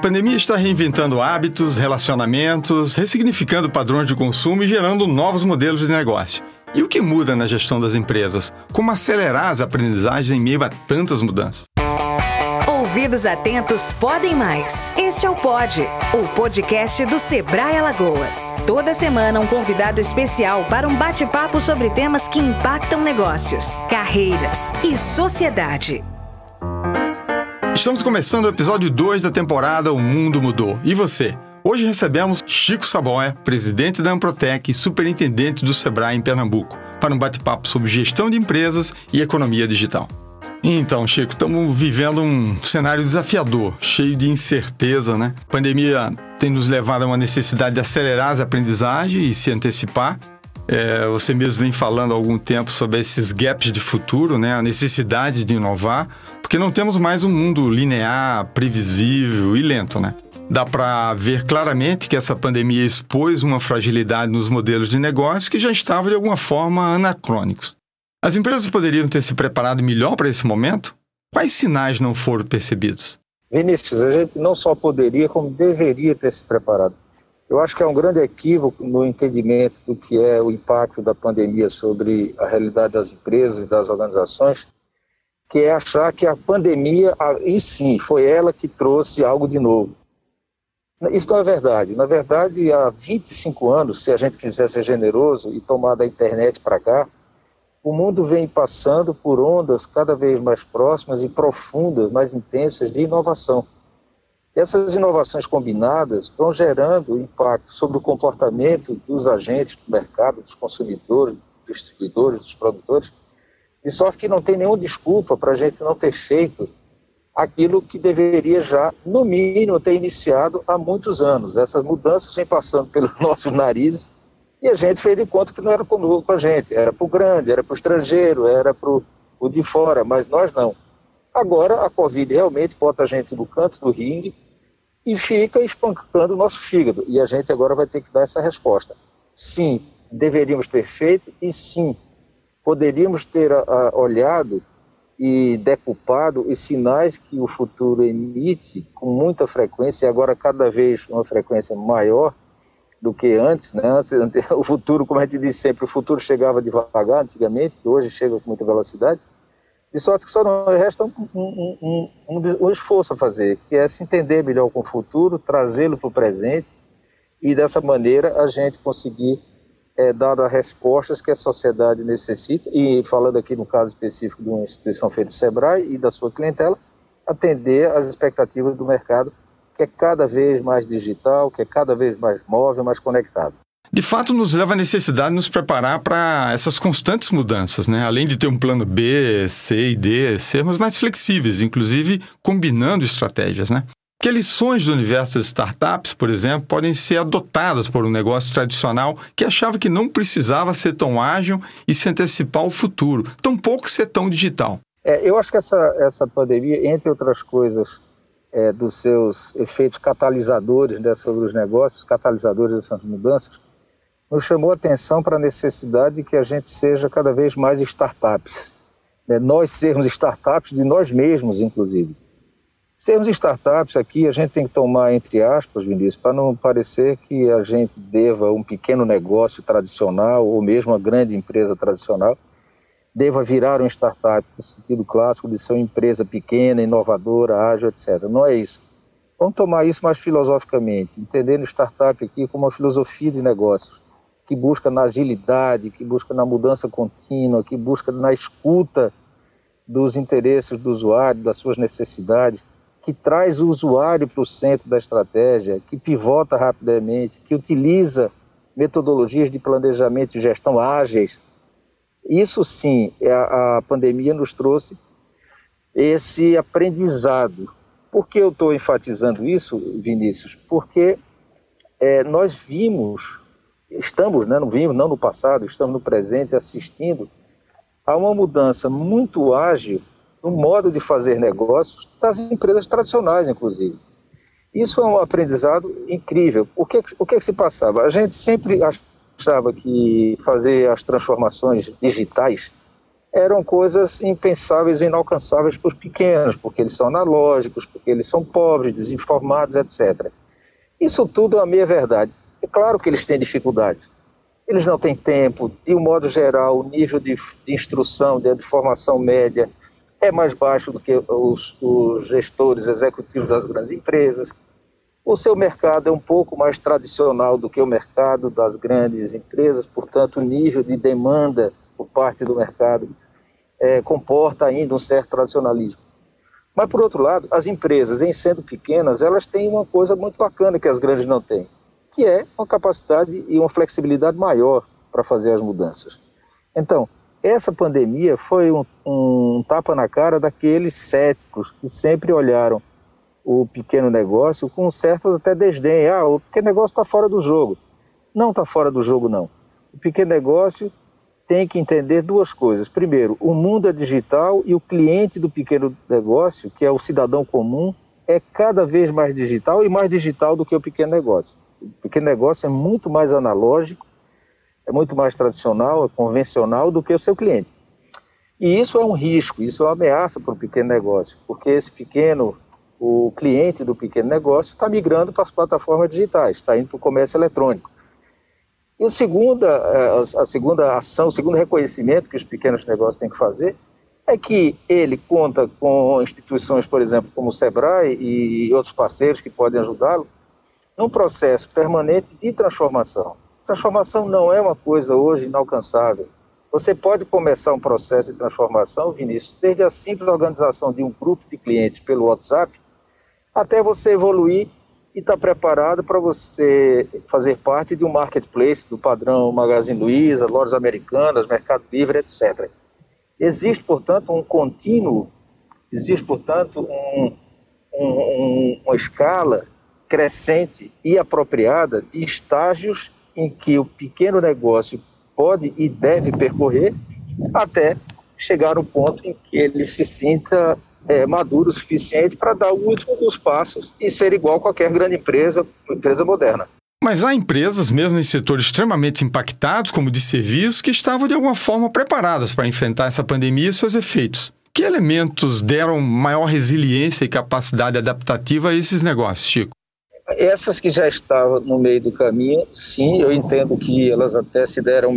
pandemia está reinventando hábitos, relacionamentos, ressignificando padrões de consumo e gerando novos modelos de negócio. E o que muda na gestão das empresas? Como acelerar as aprendizagens em meio a tantas mudanças? Ouvidos atentos podem mais. Este é o Pod, o podcast do Sebrae Alagoas. Toda semana um convidado especial para um bate-papo sobre temas que impactam negócios, carreiras e sociedade. Estamos começando o episódio 2 da temporada O Mundo Mudou. E você? Hoje recebemos Chico Saboia, presidente da Amprotec e superintendente do Sebrae em Pernambuco, para um bate-papo sobre gestão de empresas e economia digital. Então, Chico, estamos vivendo um cenário desafiador, cheio de incerteza, né? A pandemia tem nos levado a uma necessidade de acelerar as aprendizagens e se antecipar. É, você mesmo vem falando há algum tempo sobre esses gaps de futuro, né? A necessidade de inovar, porque não temos mais um mundo linear, previsível e lento, né? Dá para ver claramente que essa pandemia expôs uma fragilidade nos modelos de negócio que já estavam de alguma forma anacrônicos. As empresas poderiam ter se preparado melhor para esse momento? Quais sinais não foram percebidos? Vinícius, a gente não só poderia, como deveria ter se preparado. Eu acho que é um grande equívoco no entendimento do que é o impacto da pandemia sobre a realidade das empresas e das organizações, que é achar que a pandemia, e sim, foi ela que trouxe algo de novo. Isso não é verdade. Na verdade, há 25 anos, se a gente quiser ser generoso e tomar da internet para cá, o mundo vem passando por ondas cada vez mais próximas e profundas, mais intensas de inovação. Essas inovações combinadas vão gerando impacto sobre o comportamento dos agentes do mercado, dos consumidores, dos distribuidores, dos produtores, de sorte que não tem nenhuma desculpa para a gente não ter feito aquilo que deveria já, no mínimo, ter iniciado há muitos anos. Essas mudanças vêm passando pelos nossos narizes e a gente fez de conta que não era com a gente, era para o grande, era para o estrangeiro, era para o de fora, mas nós não. Agora a Covid realmente bota a gente no canto do ringue e fica espancando o nosso fígado. E a gente agora vai ter que dar essa resposta. Sim, deveríamos ter feito e sim, poderíamos ter a, a, olhado e decupado os sinais que o futuro emite com muita frequência, e agora cada vez uma frequência maior do que antes, né? Antes, o futuro, como a gente disse sempre, o futuro chegava devagar antigamente, hoje chega com muita velocidade. De sorte que só não resta um, um, um, um, esforço a fazer, que é se entender melhor com o futuro, trazê-lo para o presente e dessa maneira a gente conseguir é, dar as respostas que a sociedade necessita, e falando aqui no caso específico de uma instituição feita do SEBRAE e da sua clientela, atender às expectativas do mercado, que é cada vez mais digital, que é cada vez mais móvel, mais conectado de fato nos leva à necessidade de nos preparar para essas constantes mudanças, né? Além de ter um plano B, C e D, sermos mais flexíveis, inclusive combinando estratégias, né? Que lições do universo das startups, por exemplo, podem ser adotadas por um negócio tradicional que achava que não precisava ser tão ágil e se antecipar ao futuro, tampouco ser tão digital? É, eu acho que essa, essa pandemia, entre outras coisas, é, dos seus efeitos catalisadores né, sobre os negócios, catalisadores dessas mudanças, nos chamou a atenção para a necessidade de que a gente seja cada vez mais startups. Né? Nós sermos startups de nós mesmos, inclusive. Sermos startups aqui, a gente tem que tomar entre aspas, Vinícius, para não parecer que a gente deva um pequeno negócio tradicional ou mesmo uma grande empresa tradicional deva virar um startup no sentido clássico de ser uma empresa pequena, inovadora, ágil, etc. Não é isso. Vamos tomar isso mais filosoficamente, entendendo startup aqui como uma filosofia de negócios que busca na agilidade, que busca na mudança contínua, que busca na escuta dos interesses do usuário, das suas necessidades, que traz o usuário para o centro da estratégia, que pivota rapidamente, que utiliza metodologias de planejamento e gestão ágeis. Isso sim, é a, pandemia nos trouxe esse aprendizado. Por que eu estou enfatizando isso, Vinícius? Porque é, nós vimos estamos, né, não vimos, não no passado, estamos no presente assistindo a uma mudança muito ágil no modo de fazer negócios das empresas tradicionais, inclusive. Isso é um aprendizado incrível. O que, o que, que se passava? A gente sempre achava que fazer as transformações digitais eram coisas impensáveis e inalcançáveis para os pequenos, porque eles são analógicos, porque eles são pobres, desinformados, etc. Isso tudo é a meia verdade. É claro que eles têm dificuldades. Eles não têm tempo, de um modo geral, o nível de, de instrução, de, de formação média é mais baixo do que os, os gestores executivos das grandes empresas. O seu mercado é um pouco mais tradicional do que o mercado das grandes empresas, portanto, o nível de demanda por parte do mercado é, comporta ainda um certo tradicionalismo. Mas, por outro lado, as empresas, em sendo pequenas, elas têm uma coisa muito bacana que as grandes não têm, que é uma capacidade e uma flexibilidade maior para fazer as mudanças. Então, essa pandemia foi um, um tapa na cara daqueles céticos que sempre olharam o pequeno negócio com um certo até desdém. Ah, o pequeno negócio está fora do jogo. Não está fora do jogo, não. O pequeno negócio tem que entender duas coisas. Primeiro, o mundo é digital e o cliente do pequeno negócio, que é o cidadão comum, é cada vez mais digital e mais digital do que o pequeno negócio. O pequeno negócio é muito mais analógico é muito mais tradicional, é convencional do que o seu cliente. E isso é um risco, isso é uma ameaça para o pequeno negócio, porque esse pequeno, o cliente do pequeno negócio está migrando para as plataformas digitais, está indo para o comércio eletrônico. E a segunda, é, a segunda ação, o segundo reconhecimento que os pequenos negócios têm que fazer é que ele conta com instituições, por exemplo, como o SEBRAE e outros parceiros que podem ajudá-lo, num processo permanente de transformação. Transformação não é uma coisa hoje inalcançável. Você pode começar um processo de transformação, Vinícius, desde a simples organização de um grupo de clientes pelo WhatsApp, até você evoluir e estar tá preparado para você fazer parte de um marketplace do padrão Magazine Luiza, lojas americanas, Mercado Livre, etc. Existe, portanto, um contínuo, existe, portanto, um, um, uma escala crescente e apropriada de estágios em que o pequeno negócio pode e deve percorrer até chegar no ponto em que ele se sinta é, maduro o suficiente para dar o último dos passos e ser igual a qualquer grande empresa, empresa moderna. Mas há empresas, mesmo em setores extremamente impactados, como de serviços, que estavam de alguma forma preparadas para enfrentar essa pandemia e seus efeitos. Que elementos deram maior resiliência e capacidade adaptativa a esses negócios, Chico? Essas que já estavam no meio do caminho, sim, eu entendo que elas até se deram,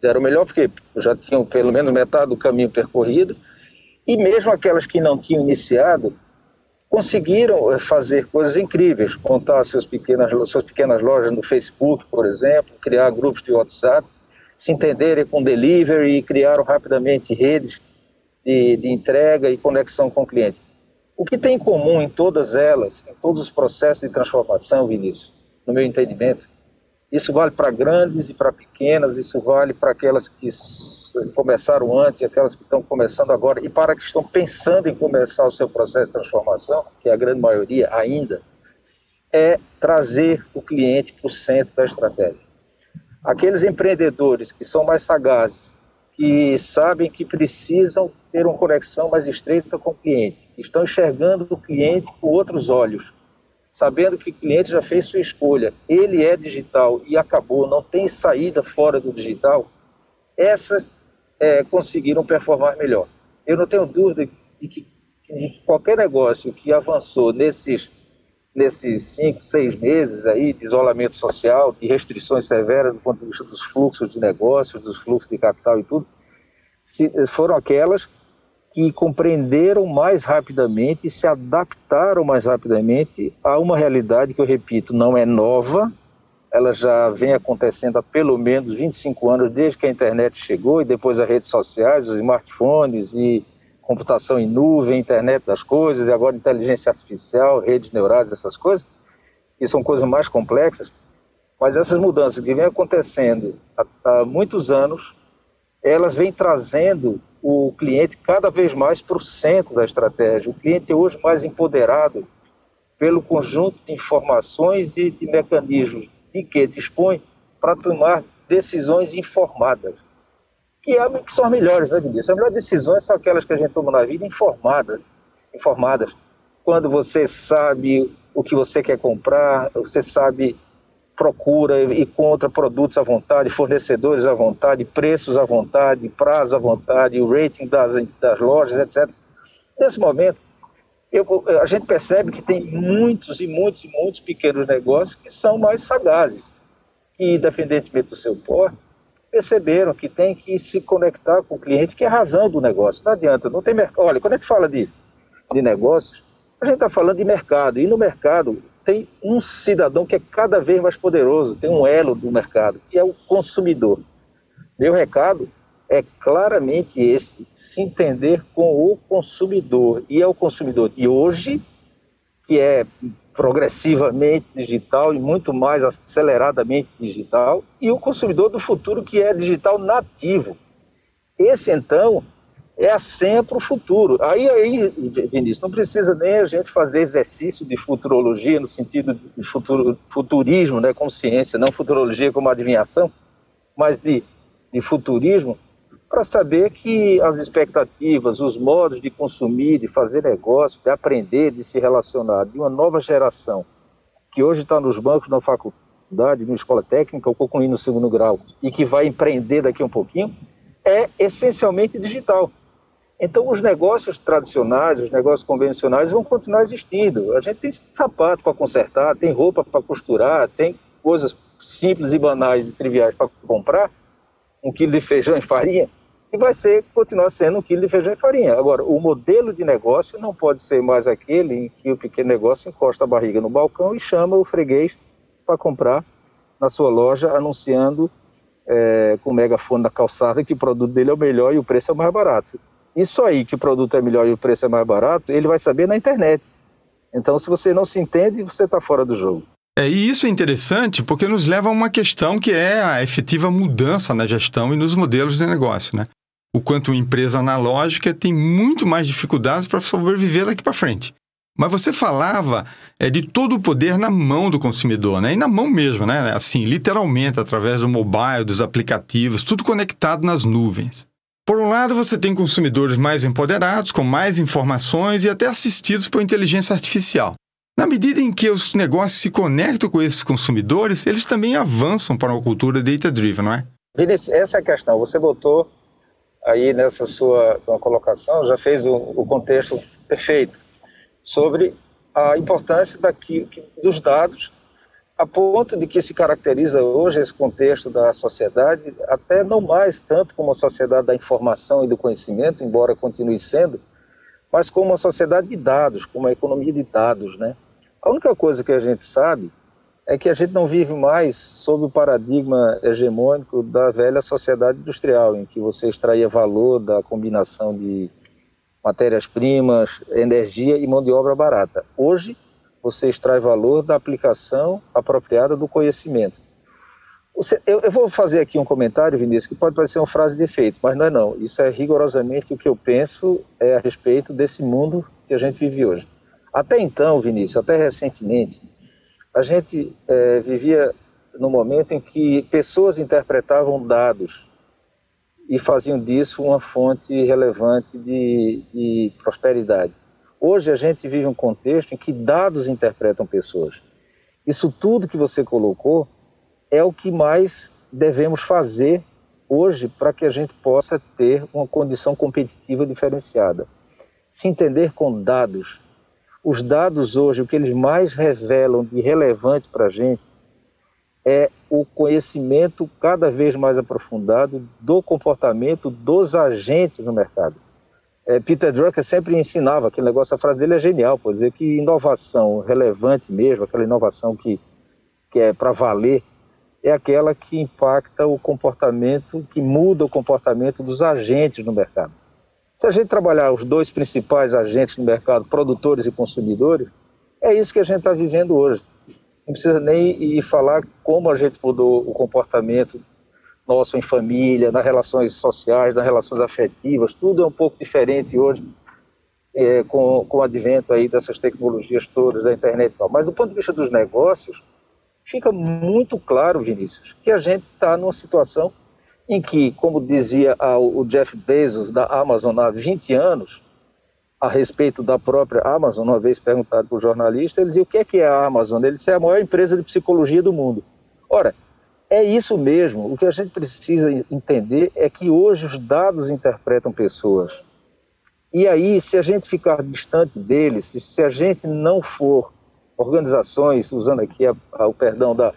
deram melhor, porque já tinham pelo menos metade do caminho percorrido, e mesmo aquelas que não tinham iniciado, conseguiram eh, fazer coisas incríveis, montar suas pequenas, suas pequenas lojas no Facebook, por exemplo, criar grupos de WhatsApp, se entenderem com delivery e criaram rapidamente redes de, de entrega e conexão com o cliente. O que tem em comum em todas elas, em todos os processos de transformação, Vinícius, no meu entendimento, isso vale para grandes e para pequenas, isso vale para aquelas que começaram antes e aquelas que estão começando agora, e para que estão pensando em começar o seu processo de transformação, que é a grande maioria ainda, é trazer o cliente para o centro da estratégia. Aqueles empreendedores que são mais sagazes, que sabem que precisam ter uma conexão mais estreita com o cliente, estão enxergando o cliente com outros olhos, sabendo que o cliente já fez sua escolha, ele é digital e acabou, não tem saída fora do digital, essas é, conseguiram performar melhor. Eu não tenho dúvida de que, de que qualquer negócio que avançou nesses nesses cinco, seis meses aí de isolamento social, de restrições severas do ponto de vista dos fluxos de negócios, dos fluxos de capital e tudo, se, foram aquelas que compreenderam mais rapidamente se adaptaram mais rapidamente a uma realidade que, eu repito, não é nova, ela já vem acontecendo há pelo menos 25 anos, desde que a internet chegou e depois as redes sociais, os smartphones e computação em nuvem, internet das coisas, e agora inteligência artificial, redes neurais, essas coisas, que são coisas mais complexas, mas essas mudanças que vêm acontecendo há, há muitos anos, elas vêm trazendo o cliente cada vez mais para o centro da estratégia. O cliente é hoje mais empoderado pelo conjunto de informações e de mecanismos de que dispõe para tomar decisões informadas, que, é, que são as melhores, né, Vinícius? As melhores decisões são aquelas que a gente toma na vida informadas, informadas. Quando você sabe o que você quer comprar, você sabe procura e contra produtos à vontade, fornecedores à vontade, preços à vontade, prazos à vontade, o rating das, das lojas, etc. Nesse momento, eu, a gente percebe que tem muitos e muitos e muitos pequenos negócios que são mais sagazes, que, independentemente do seu porte, perceberam que tem que se conectar com o cliente, que é a razão do negócio. Não adianta, não tem mercado. Olha, quando a gente fala de, de negócios, a gente está falando de mercado, e no mercado tem um cidadão que é cada vez mais poderoso, tem um elo do mercado, que é o consumidor. Meu recado é claramente esse: se entender com o consumidor. E é o consumidor de hoje, que é progressivamente digital e muito mais aceleradamente digital, e o consumidor do futuro, que é digital nativo. Esse, então, é para o futuro. Aí, aí, Vinícius, não precisa nem a gente fazer exercício de futurologia no sentido de futuro, futurismo, né, como ciência, não futurologia como adivinhação, mas de, de futurismo, para saber que as expectativas, os modos de consumir, de fazer negócio, de aprender, de se relacionar, de uma nova geração, que hoje está nos bancos na faculdade, na escola técnica, ou concluindo no segundo grau, e que vai empreender daqui um pouquinho, é essencialmente digital. Então, os negócios tradicionais, os negócios convencionais vão continuar existindo. A gente tem sapato para consertar, tem roupa para costurar, tem coisas simples e banais e triviais para comprar, um quilo de feijão e farinha, e vai ser, continuar sendo um quilo de feijão e farinha. Agora, o modelo de negócio não pode ser mais aquele em que o pequeno negócio encosta a barriga no balcão e chama o freguês para comprar na sua loja, anunciando é, com megafone na calçada que o produto dele é o melhor e o preço é o mais barato. Isso aí, que o produto é melhor e o preço é mais barato, ele vai saber na internet. Então, se você não se entende, você está fora do jogo. É, e isso é interessante porque nos leva a uma questão que é a efetiva mudança na gestão e nos modelos de negócio, né? O quanto uma empresa analógica tem muito mais dificuldades para sobreviver daqui para frente. Mas você falava é, de todo o poder na mão do consumidor, né? E na mão mesmo, né? Assim, literalmente, através do mobile, dos aplicativos, tudo conectado nas nuvens. Por um lado, você tem consumidores mais empoderados, com mais informações e até assistidos por inteligência artificial. Na medida em que os negócios se conectam com esses consumidores, eles também avançam para uma cultura data-driven, não é? Vinícius, essa é a questão. Você botou aí nessa sua colocação, já fez o, o contexto perfeito sobre a importância daqui, dos dados a ponto de que se caracteriza hoje esse contexto da sociedade, até não mais tanto como a sociedade da informação e do conhecimento, embora continue sendo, mas como uma sociedade de dados, como uma economia de dados, né? A única coisa que a gente sabe é que a gente não vive mais sob o paradigma hegemônico da velha sociedade industrial, em que você extraía valor da combinação de matérias-primas, energia e mão de obra barata. Hoje, você extrai valor da aplicação apropriada do conhecimento. Você, eu, eu, vou fazer aqui um comentário, Vinícius, que pode parecer uma frase de efeito, mas não é não. Isso é rigorosamente o que eu penso é a respeito desse mundo que a gente vive hoje. Até então, Vinícius, até recentemente, a gente é, vivia no momento em que pessoas interpretavam dados e faziam disso uma fonte relevante de, de prosperidade. Hoje a gente vive um contexto em que dados interpretam pessoas. Isso tudo que você colocou é o que mais devemos fazer hoje para que a gente possa ter uma condição competitiva diferenciada. Se entender com dados. Os dados hoje, o que eles mais revelam de relevante para a gente é o conhecimento cada vez mais aprofundado do comportamento dos agentes no mercado é, Peter Drucker sempre ensinava aquele negócio, a frase dele é genial, por dizer que inovação relevante mesmo, aquela inovação que, que é para valer, é aquela que impacta o comportamento, que muda o comportamento dos agentes no mercado. Se a gente trabalhar os dois principais agentes no mercado, produtores e consumidores, é isso que a gente está vivendo hoje. Não precisa nem ir falar como a gente mudou o comportamento nosso em família, nas relações sociais, nas relações afetivas, tudo é um pouco diferente hoje é, com, com o advento aí dessas tecnologias todas, da internet e tal. Mas do ponto de vista dos negócios, fica muito claro, Vinícius, que a gente está numa situação em que, como dizia o Jeff Bezos da Amazon há 20 anos, a respeito da própria Amazon, uma vez perguntado por jornalista, ele dizia o que é que é a Amazon? Ele disse é a maior empresa de psicologia do mundo. Ora, é isso mesmo. O que a gente precisa entender é que hoje os dados interpretam pessoas. E aí, se a gente ficar distante deles, se a gente não for organizações, usando aqui a, a, o perdão da,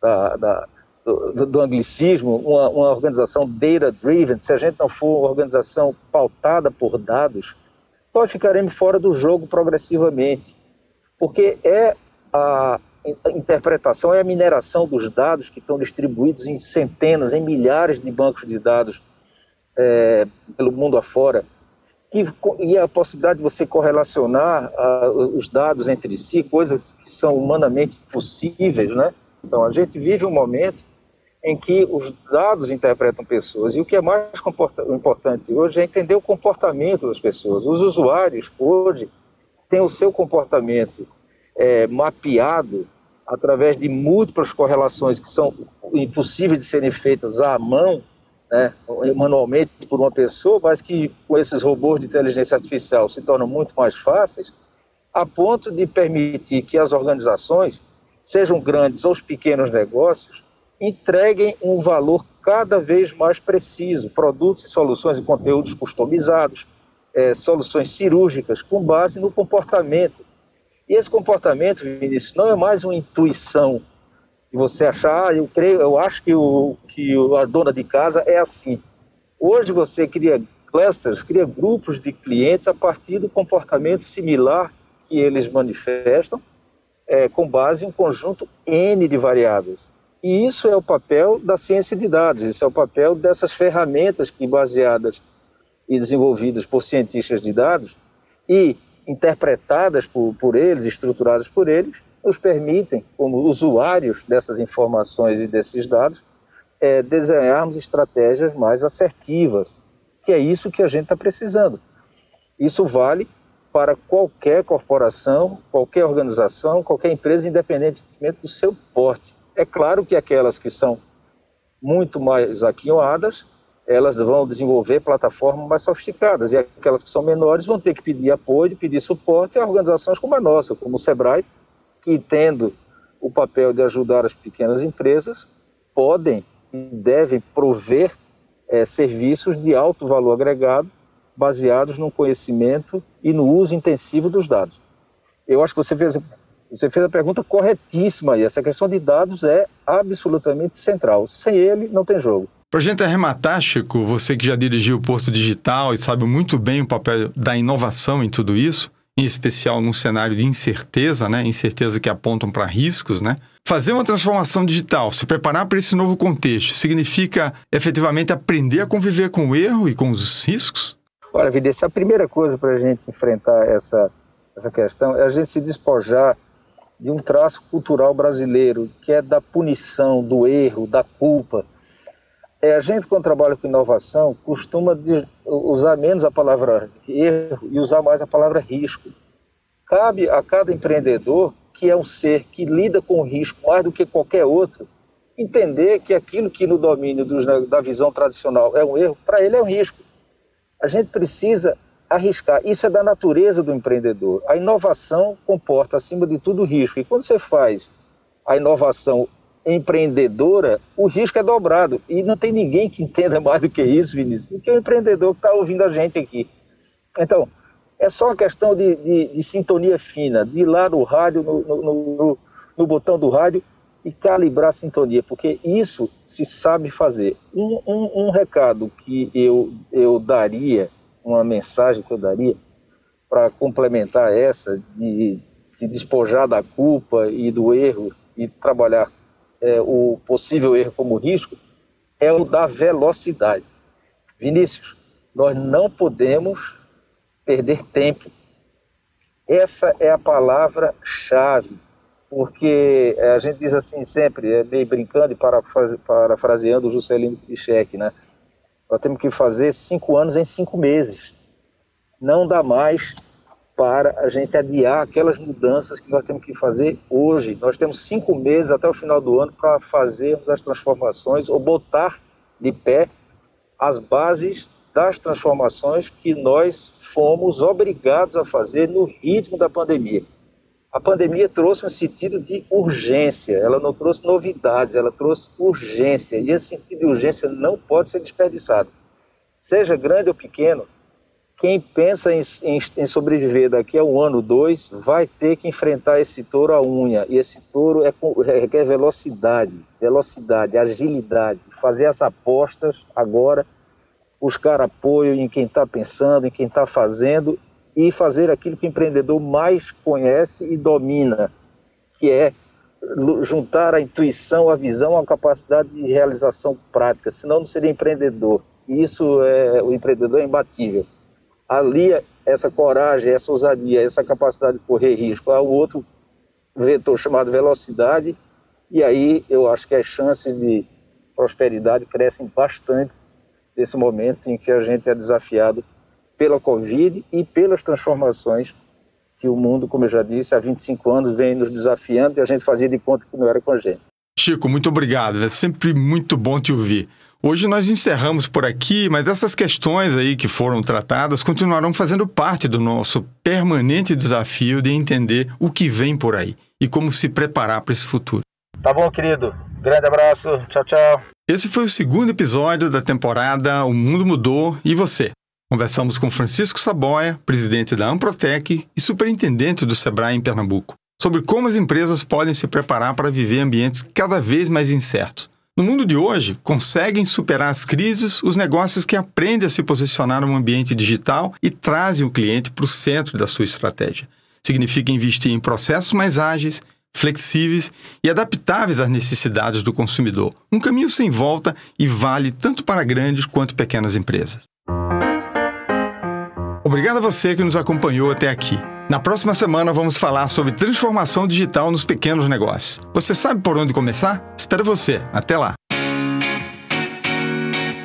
da, da do, do, anglicismo, uma, uma organização data-driven, se a gente não for uma organização pautada por dados, nós ficaremos fora do jogo progressivamente. Porque é a, interpretação, é a mineração dos dados que estão distribuídos em centenas, em milhares de bancos de dados é, pelo mundo afora, que, e a possibilidade de você correlacionar os dados entre si, coisas que são humanamente possíveis, né? Então, a gente vive um momento em que os dados interpretam pessoas, e o que é mais importante hoje é entender o comportamento das pessoas. Os usuários, hoje, têm o seu comportamento é, mapeado através de múltiplas correlações que são impossíveis de serem feitas à mão, né, manualmente por uma pessoa, mas que com esses robôs de inteligência artificial se tornam muito mais fáceis, a ponto de permitir que as organizações, sejam grandes ou os pequenos negócios, entreguem um valor cada vez mais preciso, produtos e soluções e conteúdos customizados, é, soluções cirúrgicas com base no comportamento. E esse comportamento, Vinícius, não é mais uma intuição e você achar, ah, eu creio, eu acho que, o, que a dona de casa é assim. Hoje você cria clusters, cria grupos de clientes a partir do comportamento similar que eles manifestam, é, com base em um conjunto N de variáveis. E isso é o papel da ciência de dados, isso é o papel dessas ferramentas que, baseadas e desenvolvidas por cientistas de dados e interpretadas por, por eles, estruturadas por eles, nos permitem, como usuários dessas informações e desses dados, é, desenharmos estratégias mais assertivas, que é isso que a gente está precisando. Isso vale para qualquer corporação, qualquer organização, qualquer empresa, independentemente do seu porte. É claro que aquelas que são muito mais aquinhoadas, elas vão desenvolver plataformas mais sofisticadas, e aquelas que são menores vão ter que pedir apoio, pedir suporte a organizações como a nossa, como o SEBRAE, que, tendo o papel de ajudar as pequenas empresas, podem e devem prover é, serviços de alto valor agregado, baseados no conhecimento e no uso intensivo dos dados. Eu acho que você fez, você fez a pergunta corretíssima e essa questão de dados é absolutamente central. Sem ele, não tem jogo. Para a gente arrematar, Chico, você que já dirigiu o Porto Digital e sabe muito bem o papel da inovação em tudo isso, em especial num cenário de incerteza, né? Incerteza que apontam para riscos, né? Fazer uma transformação digital, se preparar para esse novo contexto, significa efetivamente aprender a conviver com o erro e com os riscos? Olha, Vidência, a primeira coisa para a gente enfrentar essa, essa questão é a gente se despojar de um traço cultural brasileiro, que é da punição, do erro, da culpa. É, a gente, quando trabalha com inovação, costuma usar menos a palavra erro e usar mais a palavra risco. Cabe a cada empreendedor, que é um ser que lida com risco mais do que qualquer outro, entender que aquilo que no domínio dos, da visão tradicional é um erro, para ele é um risco. A gente precisa arriscar. Isso é da natureza do empreendedor. A inovação comporta, acima de tudo, risco. E quando você faz a inovação empreendedora, o risco é dobrado. E não tem ninguém que entenda mais do que isso, Vinícius, do que o empreendedor que está ouvindo a gente aqui. Então, é só uma questão de, de, de sintonia fina, de ir lá no rádio, no, no, no, no, botão do rádio e calibrar a sintonia, porque isso se sabe fazer. Um, um, um recado que eu, eu daria, uma mensagem que eu daria, para complementar essa, de se despojar da culpa e do erro e trabalhar é, o possível erro como risco é o da velocidade. Vinícius, nós não podemos perder tempo. Essa é a palavra-chave, porque é, a gente diz assim sempre, é meio brincando e parafraseando o Juscelino Kubitschek, né? Nós temos que fazer cinco anos em cinco meses. Não dá mais para a gente adiar aquelas mudanças que nós temos que fazer hoje. Nós temos cinco meses até o final do ano para fazermos as transformações ou botar de pé as bases das transformações que nós fomos obrigados a fazer no ritmo da pandemia. A pandemia trouxe um sentido de urgência, ela não trouxe novidades, ela trouxe urgência, e esse sentido de urgência não pode ser desperdiçado. Seja grande ou pequeno, quem pensa em, em, em, sobreviver daqui a um ano, dois, vai ter que enfrentar esse touro à unha. E esse touro é, requer velocidade, velocidade, agilidade. Fazer as apostas agora, buscar apoio em quem está pensando, em quem está fazendo e fazer aquilo que o empreendedor mais conhece e domina, que é juntar a intuição, a visão, a capacidade de realização prática. Senão não seria empreendedor. E isso é o empreendedor é imbatível alia essa coragem, essa ousadia, essa capacidade de correr risco ao outro vetor chamado velocidade, e aí eu acho que as chances de prosperidade crescem bastante nesse momento em que a gente é desafiado pela Covid e pelas transformações que o mundo, como eu já disse, há 25 anos vem nos desafiando e a gente fazia de conta que não era com a gente. Chico, muito obrigado. É sempre muito bom te ouvir. Hoje nós encerramos por aqui, mas essas questões aí que foram tratadas continuarão fazendo parte do nosso permanente desafio de entender o que vem por aí e como se preparar para esse futuro. Tá bom, querido. Grande abraço. Tchau, tchau. Esse foi o segundo episódio da temporada O Mundo Mudou e Você. Conversamos com Francisco Saboia, presidente da Amprotec e superintendente do Sebrae em Pernambuco, sobre como as empresas podem se preparar para viver ambientes cada vez mais incertos no mundo de hoje, conseguem superar as crises os negócios que aprendem a se posicionar no ambiente digital e trazem o cliente para o centro da sua estratégia. Significa investir em processos mais ágeis, flexíveis e adaptáveis às necessidades do consumidor. Um caminho sem volta e vale tanto para grandes quanto pequenas empresas. Obrigado a você que nos acompanhou até aqui. Na próxima semana vamos falar sobre transformação digital nos pequenos negócios. Você sabe por onde começar? Espero você. Até lá.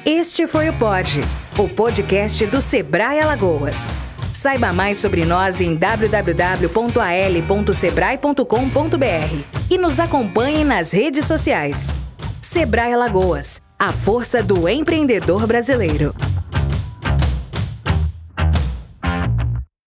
Este foi o Pod, o podcast do Sebrae Alagoas. Saiba mais sobre nós em www.al.sebrae.com.br e nos acompanhe nas redes sociais. Sebrae Alagoas, a força do empreendedor brasileiro.